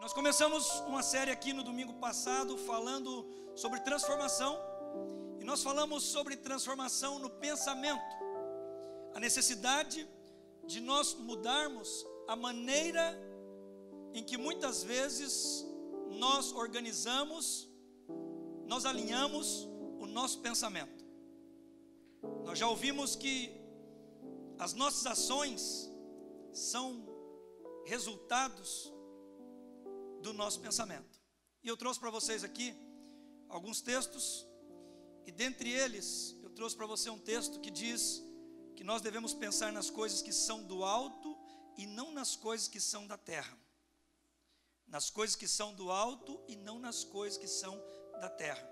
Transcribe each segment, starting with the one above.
Nós começamos uma série aqui no domingo passado falando sobre transformação, e nós falamos sobre transformação no pensamento, a necessidade de nós mudarmos a maneira em que muitas vezes nós organizamos, nós alinhamos o nosso pensamento. Nós já ouvimos que as nossas ações são resultados do nosso pensamento. E eu trouxe para vocês aqui alguns textos, e dentre eles, eu trouxe para você um texto que diz que nós devemos pensar nas coisas que são do alto e não nas coisas que são da terra. Nas coisas que são do alto e não nas coisas que são da terra.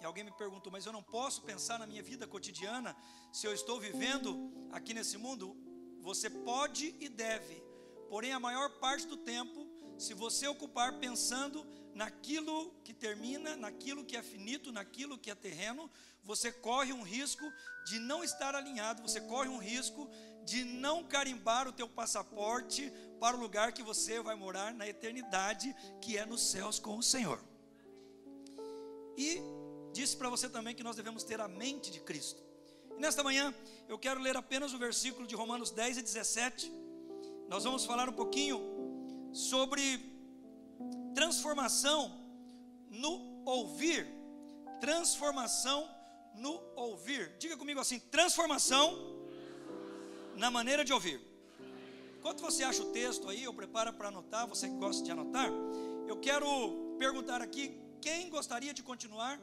E alguém me perguntou, mas eu não posso pensar na minha vida cotidiana se eu estou vivendo aqui nesse mundo? Você pode e deve, porém, a maior parte do tempo se você ocupar pensando naquilo que termina, naquilo que é finito, naquilo que é terreno, você corre um risco de não estar alinhado, você corre um risco de não carimbar o teu passaporte para o lugar que você vai morar na eternidade, que é nos céus com o Senhor. E disse para você também que nós devemos ter a mente de Cristo. Nesta manhã eu quero ler apenas o versículo de Romanos 10 e 17. Nós vamos falar um pouquinho sobre transformação no ouvir. Transformação no ouvir. Diga comigo assim: transformação, na maneira de ouvir. Enquanto você acha o texto aí, eu preparo para anotar, você que gosta de anotar, eu quero perguntar aqui quem gostaria de continuar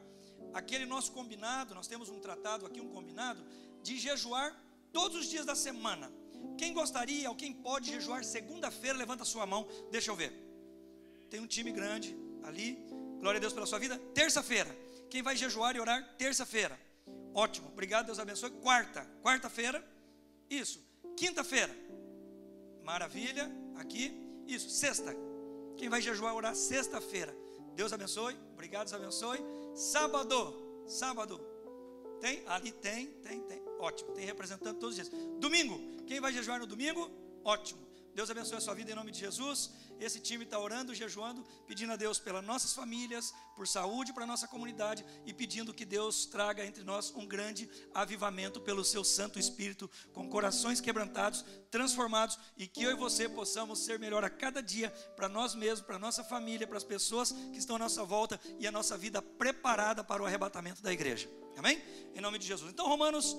aquele nosso combinado, nós temos um tratado aqui, um combinado, de jejuar todos os dias da semana. Quem gostaria ou quem pode jejuar segunda-feira, levanta sua mão, deixa eu ver. Tem um time grande ali, glória a Deus pela sua vida. Terça-feira, quem vai jejuar e orar? Terça-feira. Ótimo, obrigado, Deus abençoe. Quarta, quarta-feira, isso. Quinta-feira, maravilha, aqui, isso. Sexta, quem vai jejuar e orar? Sexta-feira. Deus abençoe, obrigado, Deus abençoe. Sábado, sábado, tem? Ali tem, tem, tem. Ótimo, tem representante todos os dias. Domingo, quem vai jejuar no domingo? Ótimo. Deus abençoe a sua vida em nome de Jesus. Esse time está orando, jejuando, pedindo a Deus pelas nossas famílias, por saúde para a nossa comunidade e pedindo que Deus traga entre nós um grande avivamento pelo seu Santo Espírito, com corações quebrantados, transformados e que eu e você possamos ser melhor a cada dia para nós mesmos, para nossa família, para as pessoas que estão à nossa volta e a nossa vida preparada para o arrebatamento da igreja. Amém? Em nome de Jesus. Então, Romanos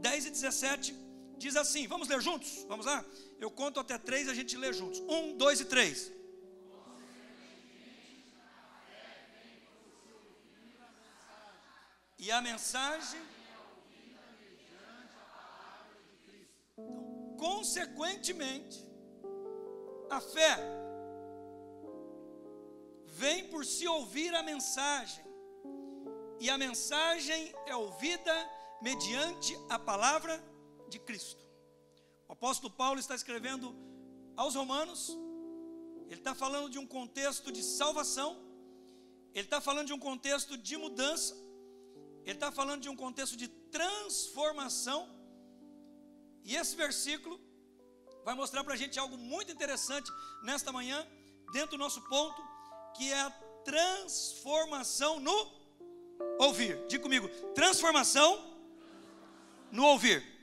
10 e 17 diz assim: vamos ler juntos? Vamos lá? Eu conto até três, a gente lê juntos. Um, dois e três. E a mensagem. Então, consequentemente, a fé vem por se ouvir a mensagem, e a mensagem é ouvida mediante a palavra de Cristo. O apóstolo Paulo está escrevendo aos Romanos, ele está falando de um contexto de salvação, ele está falando de um contexto de mudança, ele está falando de um contexto de transformação, e esse versículo vai mostrar para a gente algo muito interessante nesta manhã, dentro do nosso ponto, que é a transformação no ouvir. Diga comigo, transformação no ouvir.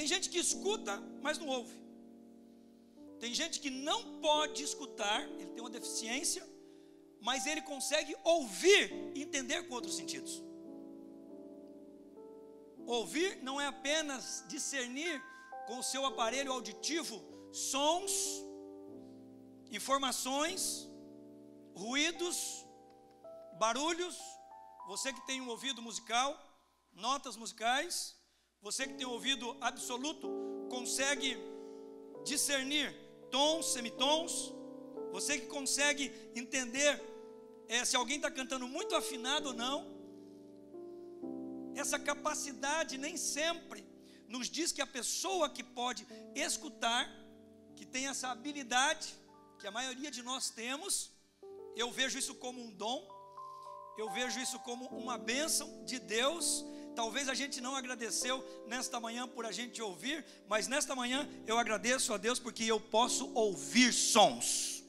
Tem gente que escuta, mas não ouve. Tem gente que não pode escutar, ele tem uma deficiência, mas ele consegue ouvir e entender com outros sentidos. Ouvir não é apenas discernir com o seu aparelho auditivo sons, informações, ruídos, barulhos. Você que tem um ouvido musical, notas musicais, você que tem ouvido absoluto, consegue discernir tons, semitons. Você que consegue entender é, se alguém está cantando muito afinado ou não. Essa capacidade nem sempre nos diz que a pessoa que pode escutar, que tem essa habilidade, que a maioria de nós temos, eu vejo isso como um dom, eu vejo isso como uma bênção de Deus Talvez a gente não agradeceu nesta manhã por a gente ouvir, mas nesta manhã eu agradeço a Deus porque eu posso ouvir sons.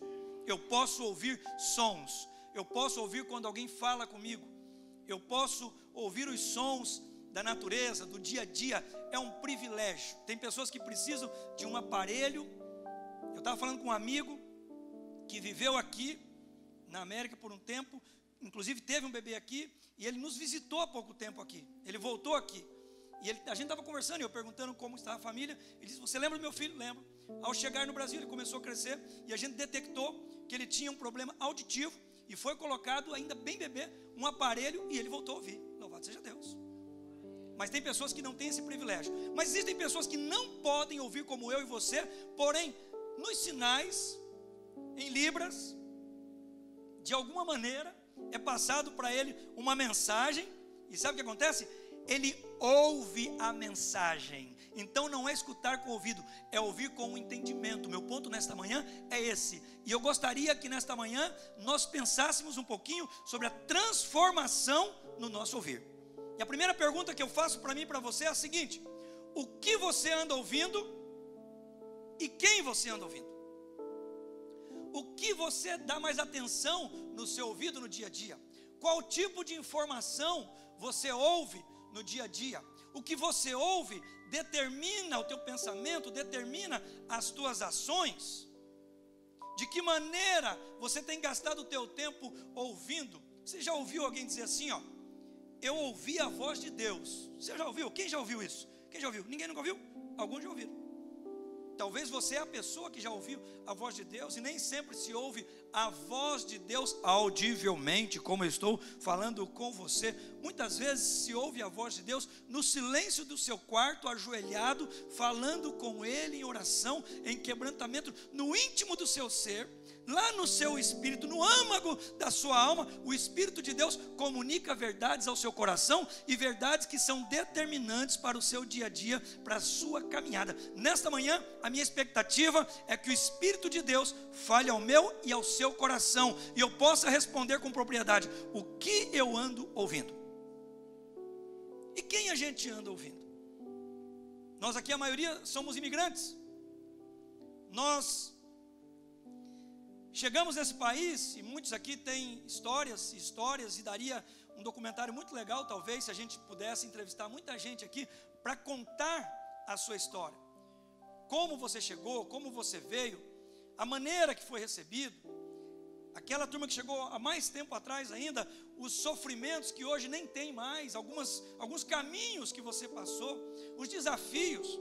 Eu posso ouvir sons. Eu posso ouvir quando alguém fala comigo. Eu posso ouvir os sons da natureza, do dia a dia. É um privilégio. Tem pessoas que precisam de um aparelho. Eu estava falando com um amigo que viveu aqui na América por um tempo, inclusive teve um bebê aqui, e ele nos visitou há pouco tempo aqui. Ele voltou aqui. E ele, a gente estava conversando, eu perguntando como estava a família. Ele disse: Você lembra do meu filho? Lembro. Ao chegar no Brasil, ele começou a crescer, e a gente detectou que ele tinha um problema auditivo, e foi colocado, ainda bem bebê, um aparelho, e ele voltou a ouvir. Louvado seja Deus. Mas tem pessoas que não têm esse privilégio. Mas existem pessoas que não podem ouvir como eu e você, porém, nos sinais, em Libras, de alguma maneira, é passado para ele uma mensagem, e sabe o que acontece? Ele ouve a mensagem. Então não é escutar com o ouvido, é ouvir com o entendimento. Meu ponto nesta manhã é esse. E eu gostaria que nesta manhã nós pensássemos um pouquinho sobre a transformação no nosso ouvir. E a primeira pergunta que eu faço para mim e para você é a seguinte: o que você anda ouvindo e quem você anda ouvindo? O que você dá mais atenção no seu ouvido no dia a dia? Qual tipo de informação você ouve no dia a dia? O que você ouve determina o teu pensamento, determina as tuas ações. De que maneira você tem gastado o teu tempo ouvindo? Você já ouviu alguém dizer assim, ó? Eu ouvi a voz de Deus. Você já ouviu? Quem já ouviu isso? Quem já ouviu? Ninguém nunca ouviu? Alguns já ouviram. Talvez você é a pessoa que já ouviu a voz de Deus e nem sempre se ouve a voz de Deus audivelmente, como eu estou falando com você. Muitas vezes se ouve a voz de Deus no silêncio do seu quarto, ajoelhado, falando com Ele em oração, em quebrantamento, no íntimo do seu ser lá no seu espírito, no âmago da sua alma, o Espírito de Deus comunica verdades ao seu coração e verdades que são determinantes para o seu dia a dia, para a sua caminhada. Nesta manhã, a minha expectativa é que o Espírito de Deus fale ao meu e ao seu coração e eu possa responder com propriedade o que eu ando ouvindo. E quem a gente anda ouvindo? Nós aqui, a maioria, somos imigrantes. Nós Chegamos nesse país e muitos aqui têm histórias, histórias, e daria um documentário muito legal, talvez, se a gente pudesse entrevistar muita gente aqui para contar a sua história. Como você chegou, como você veio, a maneira que foi recebido, aquela turma que chegou há mais tempo atrás ainda, os sofrimentos que hoje nem tem mais, algumas, alguns caminhos que você passou, os desafios,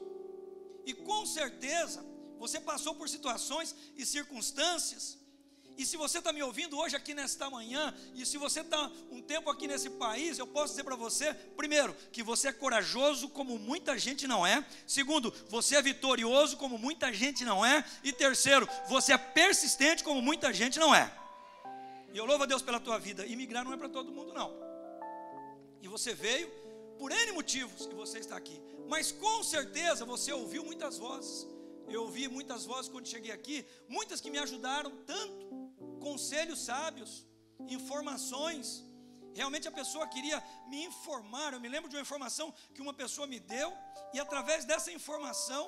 e com certeza você passou por situações e circunstâncias e se você está me ouvindo hoje aqui nesta manhã, e se você está um tempo aqui nesse país, eu posso dizer para você, primeiro, que você é corajoso como muita gente não é. Segundo, você é vitorioso como muita gente não é. E terceiro, você é persistente como muita gente não é. E eu louvo a Deus pela tua vida. Imigrar não é para todo mundo, não. E você veio por N motivos e você está aqui. Mas com certeza você ouviu muitas vozes. Eu ouvi muitas vozes quando cheguei aqui, muitas que me ajudaram tanto conselhos sábios, informações. Realmente a pessoa queria me informar. Eu me lembro de uma informação que uma pessoa me deu, e através dessa informação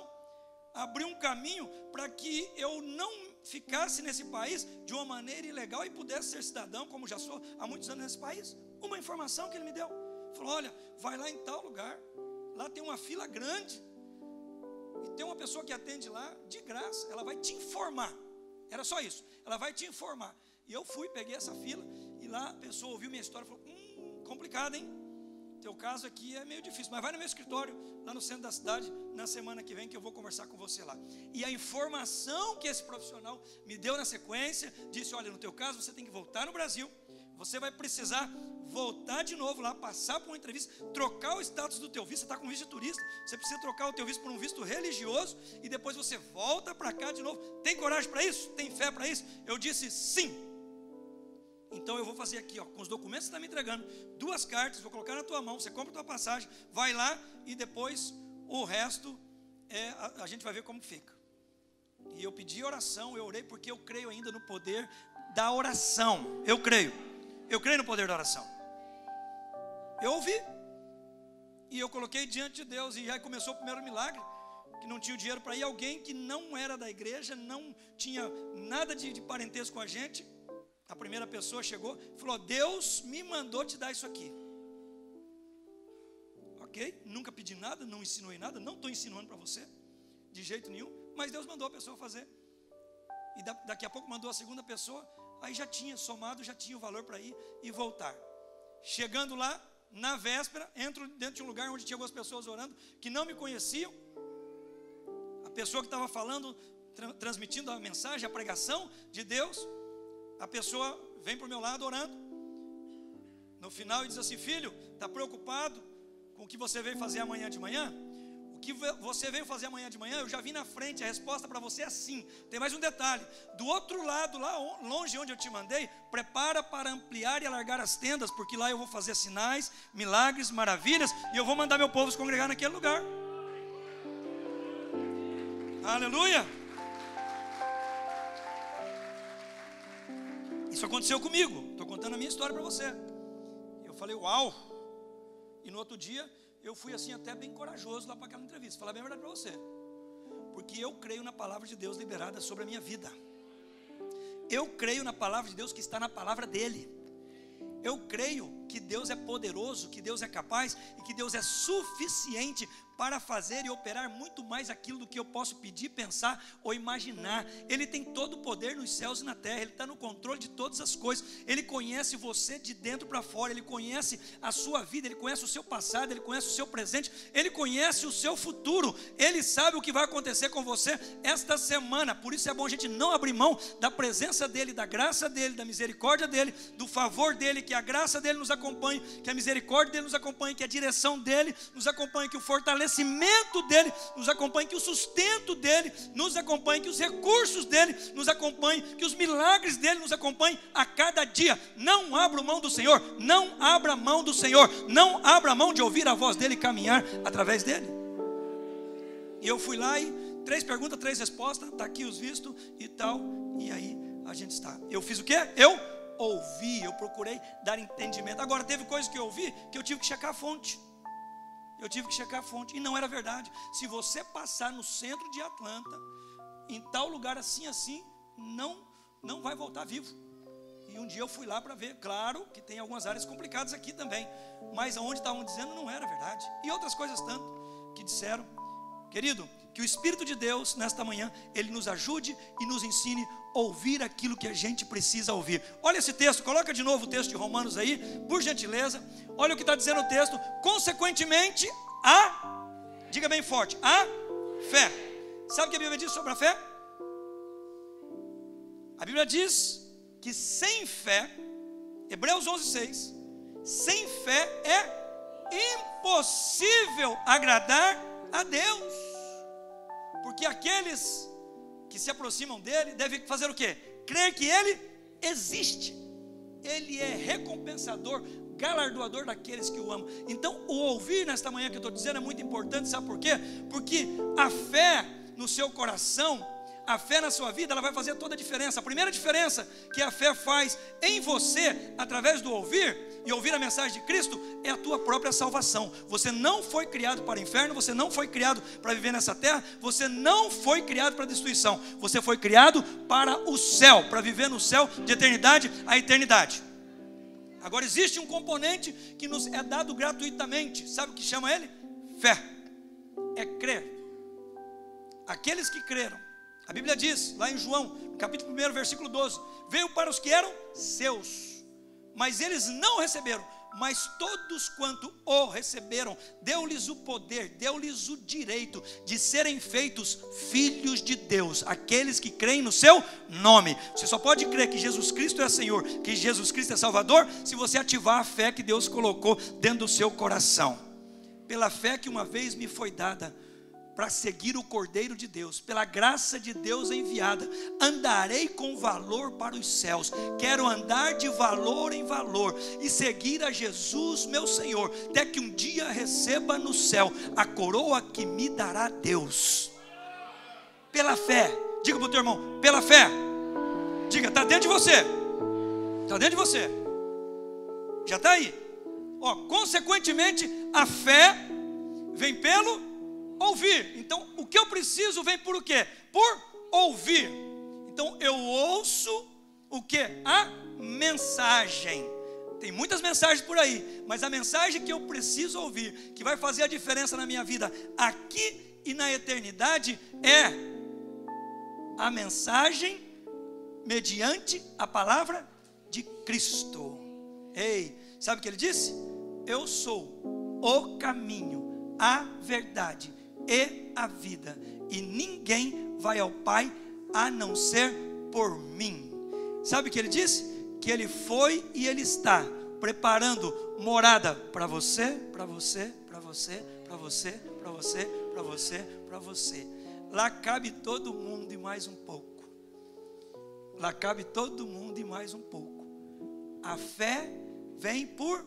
abriu um caminho para que eu não ficasse nesse país de uma maneira ilegal e pudesse ser cidadão, como já sou há muitos anos nesse país. Uma informação que ele me deu. Falou: olha, vai lá em tal lugar, lá tem uma fila grande, e tem uma pessoa que atende lá de graça, ela vai te informar. Era só isso. Ela vai te informar. E eu fui, peguei essa fila, e lá a pessoa ouviu minha história e falou: Hum, complicado, hein? Teu caso aqui é meio difícil, mas vai no meu escritório, lá no centro da cidade, na semana que vem, que eu vou conversar com você lá. E a informação que esse profissional me deu na sequência, disse: Olha, no teu caso, você tem que voltar no Brasil, você vai precisar voltar de novo lá, passar por uma entrevista, trocar o status do teu visto. Você está com visto de turista, você precisa trocar o teu visto por um visto religioso e depois você volta para cá de novo. Tem coragem para isso? Tem fé para isso? Eu disse sim. Então eu vou fazer aqui, ó, com os documentos que você está me entregando, duas cartas, vou colocar na tua mão, você compra a tua passagem, vai lá e depois o resto é, a, a gente vai ver como fica. E eu pedi oração, eu orei porque eu creio ainda no poder da oração. Eu creio. Eu creio no poder da oração. Eu ouvi. E eu coloquei diante de Deus. E aí começou o primeiro milagre. que não tinha dinheiro para ir, alguém que não era da igreja, não tinha nada de, de parentesco com a gente. A primeira pessoa chegou e falou: Deus me mandou te dar isso aqui. Ok? Nunca pedi nada, não ensinou nada, não estou ensinando para você, de jeito nenhum, mas Deus mandou a pessoa fazer. E da, daqui a pouco mandou a segunda pessoa, aí já tinha somado, já tinha o valor para ir e voltar. Chegando lá, na véspera, entro dentro de um lugar onde tinha algumas pessoas orando que não me conheciam. A pessoa que estava falando, tra transmitindo a mensagem, a pregação de Deus, a pessoa vem para o meu lado orando. No final, e diz assim: Filho, está preocupado com o que você veio fazer amanhã de manhã? Que você veio fazer amanhã de manhã, eu já vi na frente, a resposta para você é sim. Tem mais um detalhe: do outro lado, lá longe onde eu te mandei, prepara para ampliar e alargar as tendas, porque lá eu vou fazer sinais, milagres, maravilhas, e eu vou mandar meu povo se congregar naquele lugar. Aleluia! Isso aconteceu comigo. Estou contando a minha história para você. Eu falei, uau! E no outro dia eu fui assim até bem corajoso lá para aquela entrevista, falar bem a verdade para você. Porque eu creio na palavra de Deus liberada sobre a minha vida. Eu creio na palavra de Deus que está na palavra dele. Eu creio que Deus é poderoso, que Deus é capaz e que Deus é suficiente para fazer e operar muito mais aquilo do que eu posso pedir, pensar ou imaginar. Ele tem todo o poder nos céus e na terra, Ele está no controle de todas as coisas. Ele conhece você de dentro para fora, Ele conhece a sua vida, Ele conhece o seu passado, Ele conhece o seu presente, Ele conhece o seu futuro, Ele sabe o que vai acontecer com você esta semana. Por isso é bom a gente não abrir mão da presença dEle, da graça dEle, da misericórdia dEle, do favor dEle, que a graça dEle nos acompanhe, que a misericórdia dEle nos acompanhe, que a direção dEle nos acompanhe, que o fortalecimento conhecimento dele nos acompanhe, que o sustento dele nos acompanhe, que os recursos dele nos acompanhem, que os milagres dele nos acompanhem a cada dia. Não abra mão do Senhor, não abra mão do Senhor, não abra mão de ouvir a voz dele e caminhar através dele. E eu fui lá e três perguntas, três respostas, está aqui os vistos e tal, e aí a gente está. Eu fiz o quê? Eu ouvi, eu procurei dar entendimento. Agora, teve coisas que eu ouvi que eu tive que checar a fonte. Eu tive que checar a fonte. E não era verdade. Se você passar no centro de Atlanta, em tal lugar assim, assim, não, não vai voltar vivo. E um dia eu fui lá para ver. Claro que tem algumas áreas complicadas aqui também. Mas aonde estavam dizendo não era verdade. E outras coisas tanto que disseram. Querido, que o Espírito de Deus, nesta manhã, ele nos ajude e nos ensine a ouvir aquilo que a gente precisa ouvir. Olha esse texto, coloca de novo o texto de Romanos aí, por gentileza. Olha o que está dizendo o texto. Consequentemente, a, diga bem forte, a fé. Sabe o que a Bíblia diz sobre a fé? A Bíblia diz que sem fé, Hebreus 11, 6, sem fé é impossível agradar a Deus, porque aqueles que se aproximam dele devem fazer o quê? Crer que ele existe, ele é recompensador galardoador daqueles que o amam. Então, o ouvir nesta manhã que eu estou dizendo é muito importante, sabe por quê? Porque a fé no seu coração, a fé na sua vida, ela vai fazer toda a diferença. A primeira diferença que a fé faz em você, através do ouvir e ouvir a mensagem de Cristo, é a tua própria salvação. Você não foi criado para o inferno, você não foi criado para viver nessa terra, você não foi criado para destruição. Você foi criado para o céu, para viver no céu de eternidade a eternidade. Agora existe um componente que nos é dado gratuitamente. Sabe o que chama ele? Fé. É crer. Aqueles que creram. A Bíblia diz, lá em João, capítulo 1, versículo 12: Veio para os que eram seus, mas eles não receberam mas todos quanto o receberam, deu-lhes o poder, deu-lhes o direito de serem feitos filhos de Deus, aqueles que creem no seu nome. Você só pode crer que Jesus Cristo é Senhor, que Jesus Cristo é Salvador, se você ativar a fé que Deus colocou dentro do seu coração. Pela fé que uma vez me foi dada, para seguir o Cordeiro de Deus, pela graça de Deus enviada, andarei com valor para os céus. Quero andar de valor em valor e seguir a Jesus, meu Senhor, até que um dia receba no céu a coroa que me dará Deus. Pela fé, diga para o teu irmão, pela fé. Diga, está dentro de você. Está dentro de você. Já está aí. Ó, consequentemente, a fé vem pelo ouvir. Então, o que eu preciso vem por o quê? Por ouvir. Então, eu ouço o que? A mensagem. Tem muitas mensagens por aí, mas a mensagem que eu preciso ouvir, que vai fazer a diferença na minha vida aqui e na eternidade, é a mensagem mediante a palavra de Cristo. Ei, sabe o que ele disse? Eu sou o caminho, a verdade e a vida, e ninguém vai ao Pai a não ser por mim. Sabe o que ele disse? Que ele foi e ele está preparando morada para você, para você, para você, para você, para você, para você, para você. Lá cabe todo mundo e mais um pouco. Lá cabe todo mundo e mais um pouco. A fé vem por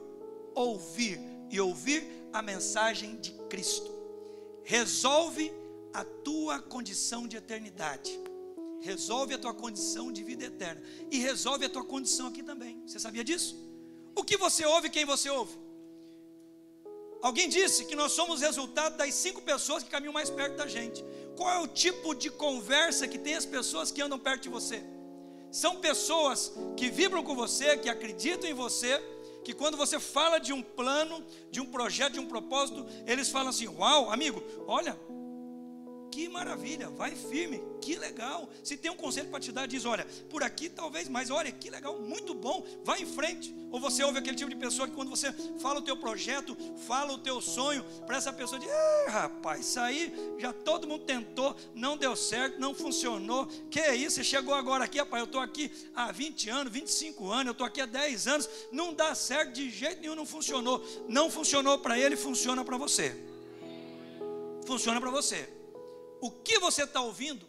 ouvir e ouvir a mensagem de Cristo. Resolve a tua condição de eternidade. Resolve a tua condição de vida eterna. E resolve a tua condição aqui também. Você sabia disso? O que você ouve, quem você ouve? Alguém disse que nós somos resultado das cinco pessoas que caminham mais perto da gente. Qual é o tipo de conversa que tem as pessoas que andam perto de você? São pessoas que vibram com você, que acreditam em você, que quando você fala de um plano, de um projeto, de um propósito, eles falam assim: Uau, amigo, olha, que maravilha, vai firme, que legal. Se tem um conselho para te dar, diz: olha, por aqui talvez, mas olha, que legal, muito bom, vai em frente. Ou você ouve aquele tipo de pessoa que quando você fala o teu projeto, fala o teu sonho, para essa pessoa diz: rapaz, isso aí já todo mundo tentou, não deu certo, não funcionou. Que é isso? Você chegou agora aqui, rapaz, eu estou aqui há 20 anos, 25 anos, eu estou aqui há 10 anos, não dá certo de jeito nenhum, não funcionou. Não funcionou para ele, funciona para você. Funciona para você o que você está ouvindo,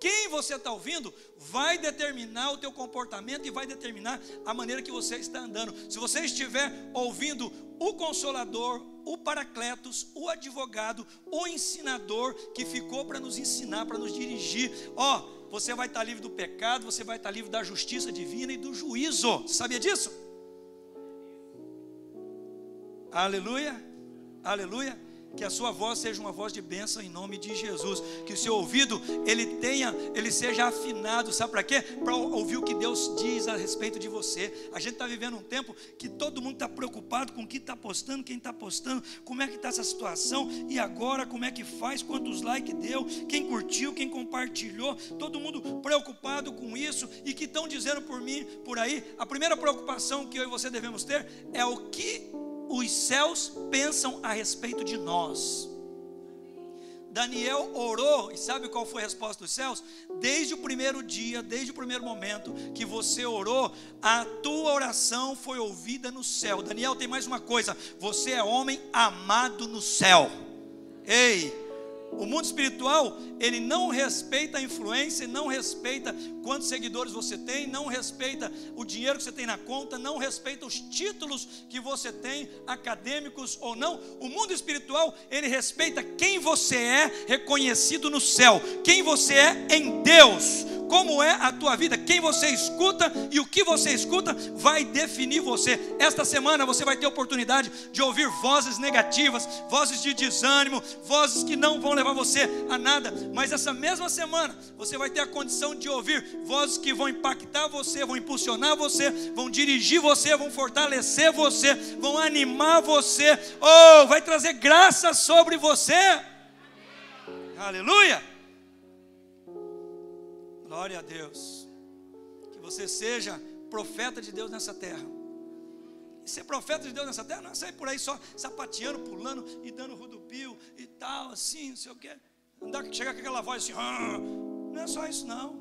quem você está ouvindo, vai determinar o teu comportamento e vai determinar a maneira que você está andando. Se você estiver ouvindo o consolador, o paracletos, o advogado, o ensinador que ficou para nos ensinar, para nos dirigir, ó, você vai estar livre do pecado, você vai estar livre da justiça divina e do juízo. Sabia disso? Aleluia, aleluia que a sua voz seja uma voz de bênção em nome de Jesus, que o seu ouvido ele tenha, ele seja afinado, sabe para quê? Para ouvir o que Deus diz a respeito de você. A gente está vivendo um tempo que todo mundo está preocupado com o que está postando, quem está postando, como é que está essa situação e agora como é que faz, quantos likes deu, quem curtiu, quem compartilhou, todo mundo preocupado com isso e que estão dizendo por mim, por aí. A primeira preocupação que eu e você devemos ter é o que os céus pensam a respeito de nós. Daniel orou, e sabe qual foi a resposta dos céus? Desde o primeiro dia, desde o primeiro momento que você orou, a tua oração foi ouvida no céu. Daniel tem mais uma coisa: você é homem amado no céu. Ei, o mundo espiritual, ele não respeita a influência, não respeita quantos seguidores você tem, não respeita o dinheiro que você tem na conta, não respeita os títulos que você tem, acadêmicos ou não. O mundo espiritual, ele respeita quem você é reconhecido no céu, quem você é em Deus como é a tua vida, quem você escuta e o que você escuta vai definir você. Esta semana você vai ter oportunidade de ouvir vozes negativas, vozes de desânimo, vozes que não vão levar você a nada, mas essa mesma semana você vai ter a condição de ouvir vozes que vão impactar você, vão impulsionar você, vão dirigir você, vão fortalecer você, vão animar você, ou oh, vai trazer graça sobre você. Aleluia! Glória a Deus. Que você seja profeta de Deus nessa terra. Ser profeta de Deus nessa terra não é sair por aí só sapateando, pulando e dando rodopio tal, assim, não sei o quê. Andar, chegar com aquela voz assim, ah, não é só isso não.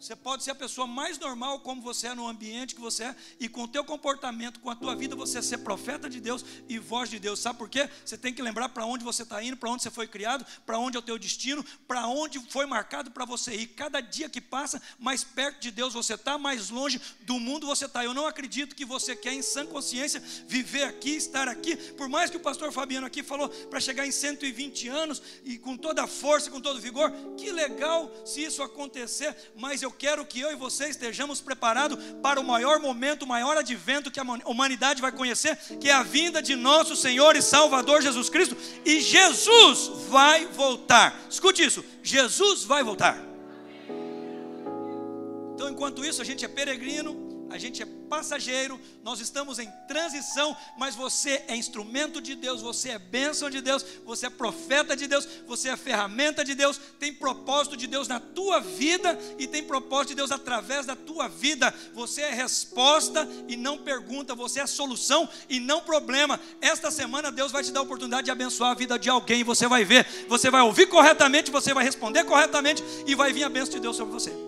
Você pode ser a pessoa mais normal como você é no ambiente que você é e com o teu comportamento, com a tua vida, você ser profeta de Deus e voz de Deus. Sabe por quê? Você tem que lembrar para onde você está indo, para onde você foi criado, para onde é o teu destino, para onde foi marcado para você ir. Cada dia que passa, mais perto de Deus você está, mais longe do mundo você está. Eu não acredito que você quer em sã consciência viver aqui, estar aqui. Por mais que o pastor Fabiano aqui falou para chegar em 120 anos e com toda a força, com todo o vigor, que legal se isso acontecer, mas eu eu quero que eu e você estejamos preparados para o maior momento, o maior advento que a humanidade vai conhecer, que é a vinda de nosso Senhor e Salvador Jesus Cristo. E Jesus vai voltar. Escute isso: Jesus vai voltar. Então, enquanto isso, a gente é peregrino, a gente é passageiro, nós estamos em transição, mas você é instrumento de Deus, você é bênção de Deus, você é profeta de Deus, você é ferramenta de Deus, tem propósito de Deus na tua vida e tem propósito de Deus através da tua vida. Você é resposta e não pergunta, você é solução e não problema. Esta semana Deus vai te dar a oportunidade de abençoar a vida de alguém, você vai ver, você vai ouvir corretamente, você vai responder corretamente e vai vir a bênção de Deus sobre você.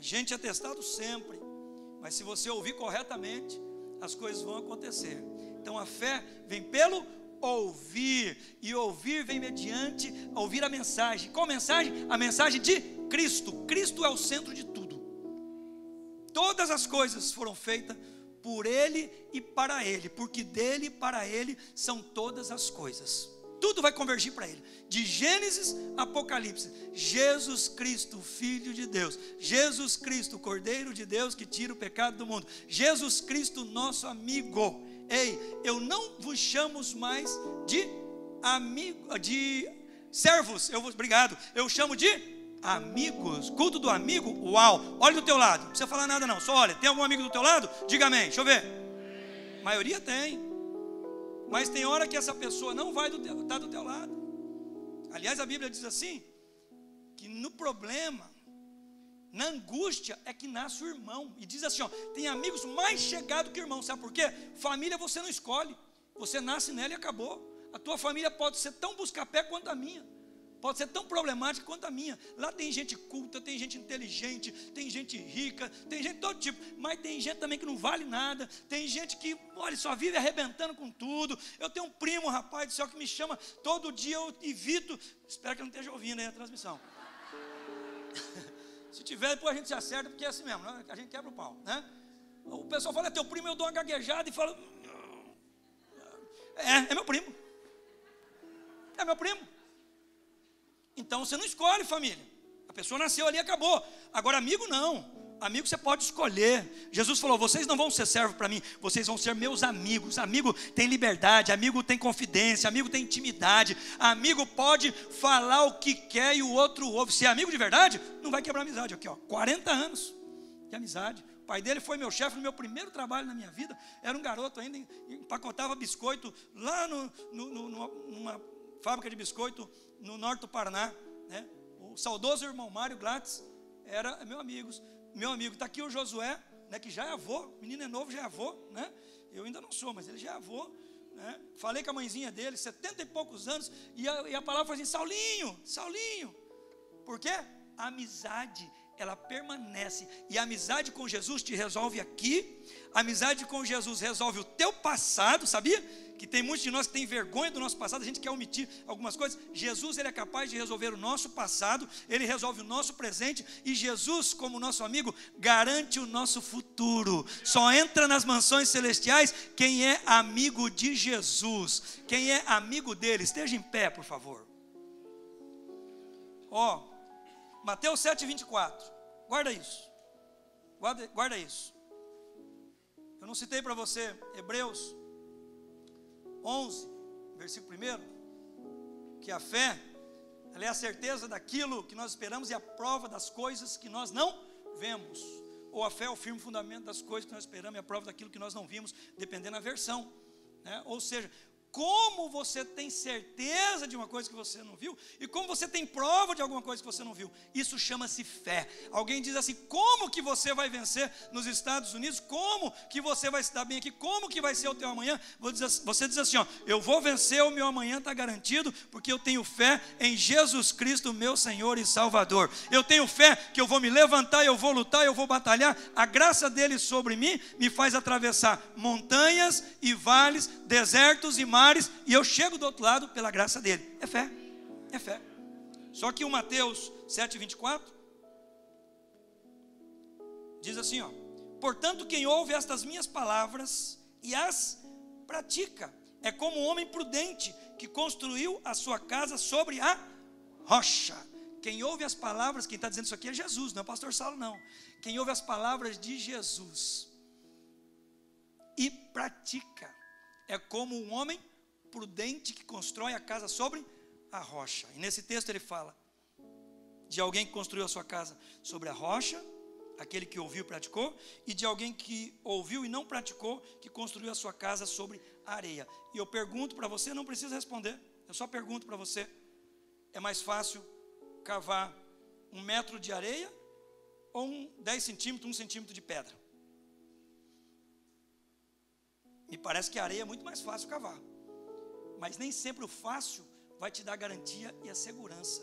Gente é testado sempre, mas se você ouvir corretamente, as coisas vão acontecer. Então a fé vem pelo ouvir, e ouvir vem mediante ouvir a mensagem. Qual mensagem? A mensagem de Cristo. Cristo é o centro de tudo. Todas as coisas foram feitas por Ele e para Ele, porque dele e para Ele são todas as coisas tudo vai convergir para Ele. De Gênesis a Apocalipse, Jesus Cristo, Filho de Deus, Jesus Cristo, Cordeiro de Deus que tira o pecado do mundo, Jesus Cristo, nosso amigo. Ei, eu não vos chamo mais de amigo, de servos, eu obrigado, eu chamo de amigos. Culto do amigo, uau, olha do teu lado, não precisa falar nada não, só olha, tem algum amigo do teu lado? Diga amém, deixa eu ver. A maioria tem. Mas tem hora que essa pessoa não vai estar do, tá do teu lado. Aliás, a Bíblia diz assim: que no problema, na angústia, é que nasce o irmão. E diz assim: ó, tem amigos mais chegados que irmão. Sabe por quê? Família você não escolhe. Você nasce nela e acabou. A tua família pode ser tão busca-pé quanto a minha pode ser tão problemática quanto a minha. Lá tem gente culta, tem gente inteligente, tem gente rica, tem gente de todo tipo, mas tem gente também que não vale nada, tem gente que, olha, só vive arrebentando com tudo. Eu tenho um primo, rapaz do céu, que me chama todo dia, eu evito, espero que não esteja ouvindo aí a transmissão. se tiver, depois a gente se acerta, porque é assim mesmo, né? a gente quebra o pau, né? O pessoal fala, é teu primo, eu dou uma gaguejada e falo, é, é meu primo. É meu primo. Então você não escolhe família. A pessoa nasceu ali e acabou. Agora, amigo não. Amigo você pode escolher. Jesus falou: vocês não vão ser servos para mim, vocês vão ser meus amigos. Amigo tem liberdade, amigo tem confidência, amigo tem intimidade. Amigo pode falar o que quer e o outro ouve. Se é amigo de verdade, não vai quebrar amizade. Aqui, ó, 40 anos de amizade. O pai dele foi meu chefe no meu primeiro trabalho na minha vida. Era um garoto ainda, empacotava biscoito lá no, no, no, numa fábrica de biscoito no norte do Paraná, né? O saudoso irmão Mário Glatz era meu amigo. Meu amigo, está aqui o Josué, né, que já é avô, menino é novo, já é avô, né? Eu ainda não sou, mas ele já é avô. Né? Falei com a mãezinha dele, setenta e poucos anos, e a, e a palavra foi assim: Saulinho, Saulinho. Por quê? A amizade, ela permanece. E a amizade com Jesus te resolve aqui, a amizade com Jesus resolve o teu passado, sabia? Que tem muitos de nós que têm vergonha do nosso passado, a gente quer omitir algumas coisas. Jesus, ele é capaz de resolver o nosso passado, ele resolve o nosso presente e Jesus, como nosso amigo, garante o nosso futuro. Só entra nas mansões celestiais quem é amigo de Jesus, quem é amigo dele. Esteja em pé, por favor. Ó, oh, Mateus 7:24. Guarda isso. Guarda, guarda isso. Eu não citei para você Hebreus 11, versículo 1, que a fé, é a certeza daquilo que nós esperamos e a prova das coisas que nós não vemos. Ou a fé é o firme fundamento das coisas que nós esperamos e a prova daquilo que nós não vimos, dependendo da versão. Né? Ou seja, como você tem certeza de uma coisa que você não viu e como você tem prova de alguma coisa que você não viu. Isso chama-se fé. Alguém diz assim: como que você vai vencer nos Estados Unidos? Como que você vai se dar bem aqui? Como que vai ser o teu amanhã? Você diz assim: ó, eu vou vencer, o meu amanhã está garantido, porque eu tenho fé em Jesus Cristo, meu Senhor e Salvador. Eu tenho fé que eu vou me levantar, eu vou lutar, eu vou batalhar. A graça dele sobre mim me faz atravessar montanhas e vales, desertos e mares mares e eu chego do outro lado pela graça dele. É fé, é fé. Só que o Mateus 7,24 diz assim: ó, portanto, quem ouve estas minhas palavras e as pratica, é como um homem prudente que construiu a sua casa sobre a rocha. Quem ouve as palavras, quem está dizendo isso aqui é Jesus, não é o pastor Saulo, não. Quem ouve as palavras de Jesus e pratica é como um homem prudente que constrói a casa sobre a rocha. E nesse texto ele fala de alguém que construiu a sua casa sobre a rocha, aquele que ouviu e praticou, e de alguém que ouviu e não praticou, que construiu a sua casa sobre a areia. E eu pergunto para você, não precisa responder, eu só pergunto para você: é mais fácil cavar um metro de areia ou um 10 centímetros, um centímetro de pedra? Me parece que a areia é muito mais fácil cavar. Mas nem sempre o fácil vai te dar garantia e a segurança.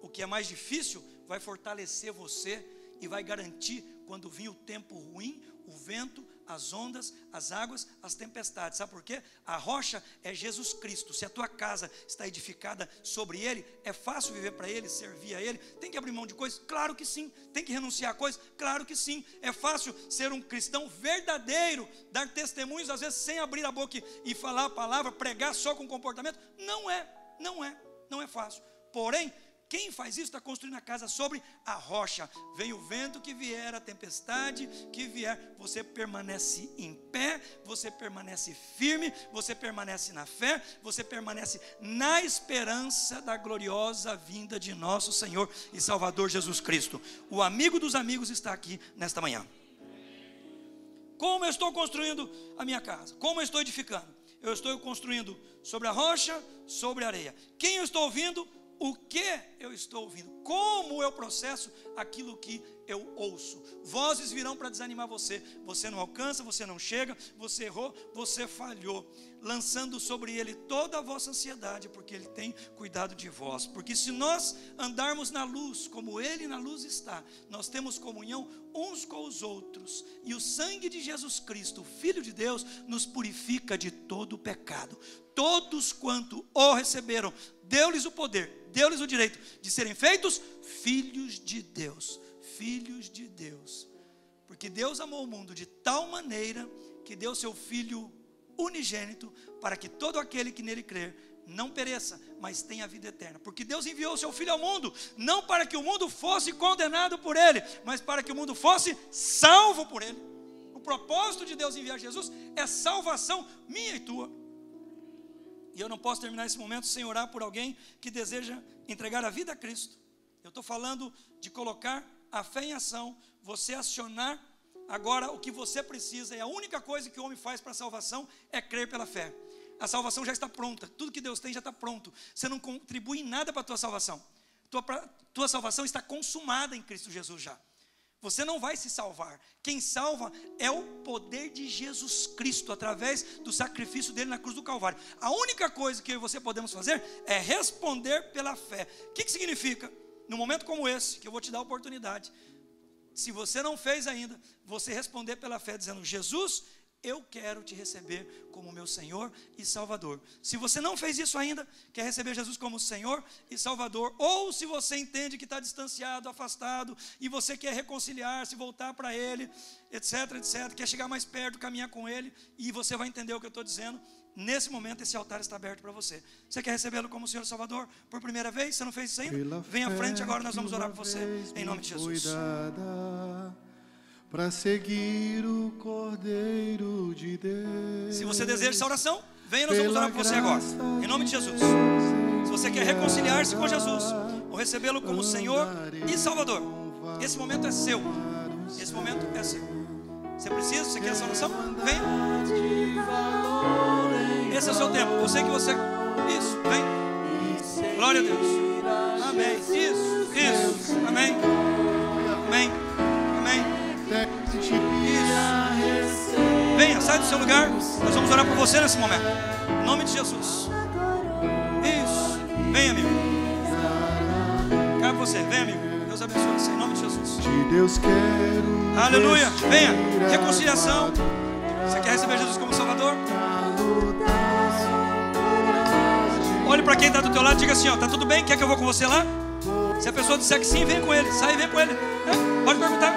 O que é mais difícil vai fortalecer você e vai garantir quando vir o tempo ruim, o vento, as ondas, as águas, as tempestades. Sabe por quê? A rocha é Jesus Cristo. Se a tua casa está edificada sobre Ele, é fácil viver para Ele, servir a Ele. Tem que abrir mão de coisas? Claro que sim. Tem que renunciar a coisas? Claro que sim. É fácil ser um cristão verdadeiro, dar testemunhos, às vezes sem abrir a boca e falar a palavra, pregar só com comportamento? Não é, não é, não é fácil. Porém, quem faz isso está construindo a casa sobre a rocha. Vem o vento que vier, a tempestade que vier, você permanece em pé, você permanece firme, você permanece na fé, você permanece na esperança da gloriosa vinda de nosso Senhor e Salvador Jesus Cristo. O amigo dos amigos está aqui nesta manhã. Como eu estou construindo a minha casa? Como eu estou edificando? Eu estou construindo sobre a rocha, sobre a areia. Quem eu estou ouvindo? o que eu estou ouvindo, como eu processo aquilo que eu ouço. Vozes virão para desanimar você. Você não alcança, você não chega, você errou, você falhou, lançando sobre ele toda a vossa ansiedade, porque ele tem cuidado de vós. Porque se nós andarmos na luz, como ele na luz está, nós temos comunhão uns com os outros, e o sangue de Jesus Cristo, Filho de Deus, nos purifica de todo o pecado. Todos quanto o receberam, deu-lhes o poder deu-lhes o direito de serem feitos filhos de Deus. Filhos de Deus. Porque Deus amou o mundo de tal maneira que deu seu Filho unigênito para que todo aquele que nele crer não pereça, mas tenha vida eterna. Porque Deus enviou o seu Filho ao mundo, não para que o mundo fosse condenado por ele, mas para que o mundo fosse salvo por ele. O propósito de Deus enviar Jesus é salvação minha e tua. E eu não posso terminar esse momento sem orar por alguém que deseja entregar a vida a Cristo. Eu estou falando de colocar a fé em ação, você acionar agora o que você precisa, e a única coisa que o homem faz para a salvação é crer pela fé. A salvação já está pronta, tudo que Deus tem já está pronto. Você não contribui em nada para a tua salvação. Tua, tua salvação está consumada em Cristo Jesus já. Você não vai se salvar. Quem salva é o poder de Jesus Cristo, através do sacrifício dele na cruz do Calvário. A única coisa que eu e você podemos fazer é responder pela fé. O que, que significa? Num momento como esse, que eu vou te dar a oportunidade, se você não fez ainda, você responder pela fé, dizendo: Jesus, eu quero te receber como meu Senhor e Salvador. Se você não fez isso ainda, quer receber Jesus como Senhor e Salvador, ou se você entende que está distanciado, afastado, e você quer reconciliar-se, voltar para Ele, etc, etc, quer chegar mais perto, caminhar com Ele, e você vai entender o que eu estou dizendo. Nesse momento, esse altar está aberto para você. Você quer recebê-lo como Senhor e Salvador por primeira vez? Você não fez isso ainda? Vem à frente agora, nós vamos orar por você, em nome de Jesus. Cuidada para seguir o Cordeiro de Deus. Se você deseja essa oração, venha, nós vamos orar por você agora, em nome de Jesus. Se você quer reconciliar-se com Jesus, ou recebê-lo como Senhor e Salvador, esse momento é seu. Esse momento é seu. Você precisa? Você quer essa oração? Venha. Esse é o seu tempo. Eu sei que você. Isso, vem. Glória a Deus. Amém. Isso, isso. Amém. Isso. Venha, sai do seu lugar. Nós vamos orar por você nesse momento. Em nome de Jesus. Isso. Venha, amigo. Cá você. Venha, amigo. Deus abençoe você. Em nome de Jesus. Aleluia. Venha. Reconciliação. Você quer receber Jesus como Salvador? Olhe para quem está do teu lado e diga assim: ó, tá tudo bem? Quer que eu vou com você lá? Se a pessoa disser que sim, vem com ele. Sai e vem com ele. É? Pode perguntar.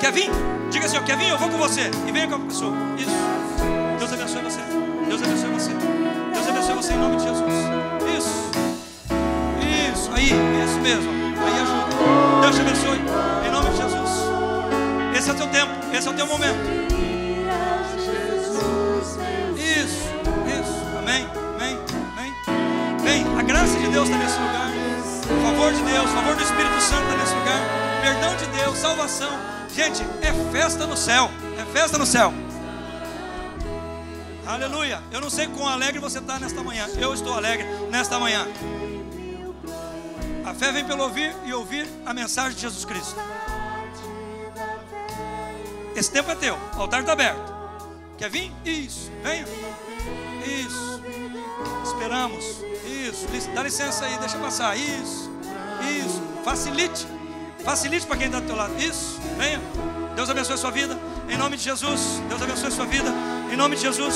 Quer vir? Diga assim, quer vir? Eu vou com você. E venha com a pessoa. Isso. Deus abençoe você. Deus abençoe você. Deus abençoe você em nome de Jesus. Isso. Isso. aí, isso mesmo. Aí ajuda. Deus te abençoe. Em nome de Jesus. Esse é o teu tempo, esse é o teu momento. Isso, isso. Amém, amém, amém. Vem, a graça de Deus está nesse lugar. O favor de Deus, o favor do Espírito Santo está nesse lugar. Perdão de Deus, salvação. Gente, é festa no céu. É festa no céu. Aleluia. Eu não sei quão alegre você está nesta manhã. Eu estou alegre nesta manhã. A fé vem pelo ouvir e ouvir a mensagem de Jesus Cristo. Esse tempo é teu. O altar está aberto. Quer vir? Isso. Venha. Isso. Esperamos. Isso. Dá licença aí. Deixa passar. Isso. Isso. Facilite. Facilite para quem está do teu lado. Isso. Venha. Deus abençoe a sua vida. Em nome de Jesus. Deus abençoe a sua vida. Em nome de Jesus.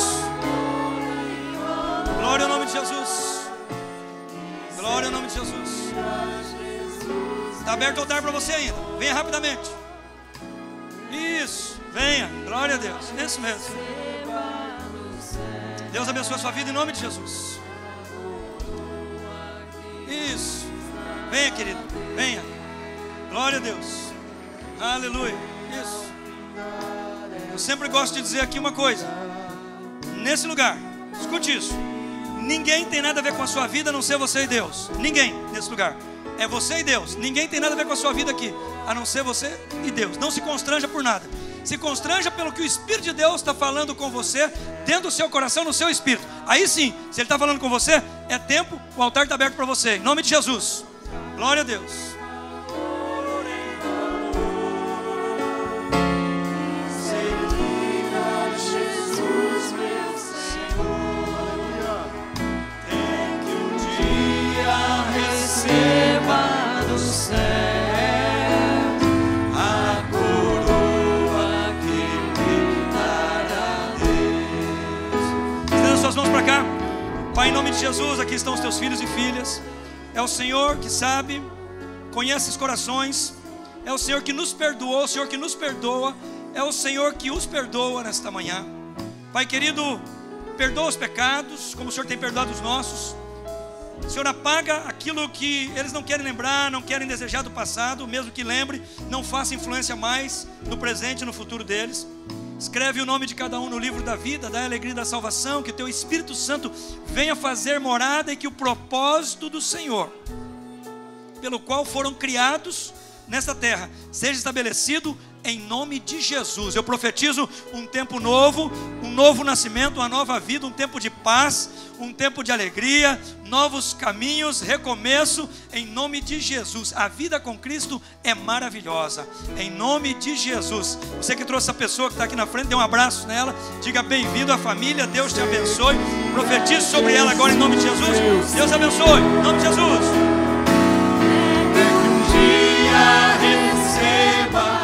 Glória ao nome de Jesus. Glória ao nome de Jesus. Está aberto o altar para você ainda. Venha rapidamente. Isso. Venha. Glória a Deus. Isso mesmo. Deus abençoe a sua vida em nome de Jesus. Isso. Venha, querido. Venha. Glória a Deus. Aleluia. Isso. Eu sempre gosto de dizer aqui uma coisa. Nesse lugar, escute isso. Ninguém tem nada a ver com a sua vida a não ser você e Deus. Ninguém nesse lugar. É você e Deus. Ninguém tem nada a ver com a sua vida aqui, a não ser você e Deus. Não se constranja por nada. Se constranja pelo que o Espírito de Deus está falando com você, dentro do seu coração, no seu espírito. Aí sim, se Ele está falando com você, é tempo, o altar está aberto para você. Em nome de Jesus. Glória a Deus. Pai, em nome de Jesus, aqui estão os teus filhos e filhas. É o Senhor que sabe, conhece os corações. É o Senhor que nos perdoou, o Senhor que nos perdoa. É o Senhor que os perdoa nesta manhã. Pai querido, perdoa os pecados, como o Senhor tem perdoado os nossos. Senhor, apaga aquilo que eles não querem lembrar, não querem desejar do passado, mesmo que lembre, não faça influência mais no presente e no futuro deles. Escreve o nome de cada um no livro da vida, da alegria da salvação, que o teu Espírito Santo venha fazer morada e que o propósito do Senhor, pelo qual foram criados nesta terra, seja estabelecido em nome de Jesus. Eu profetizo um tempo novo, um novo nascimento, uma nova vida, um tempo de paz, um tempo de alegria, novos caminhos, recomeço, em nome de Jesus. A vida com Cristo é maravilhosa, em nome de Jesus. Você que trouxe essa pessoa que está aqui na frente, dê um abraço nela, diga bem-vindo à família, Deus te abençoe. Profetize sobre ela agora em nome de Jesus. Deus abençoe, em nome de Jesus. para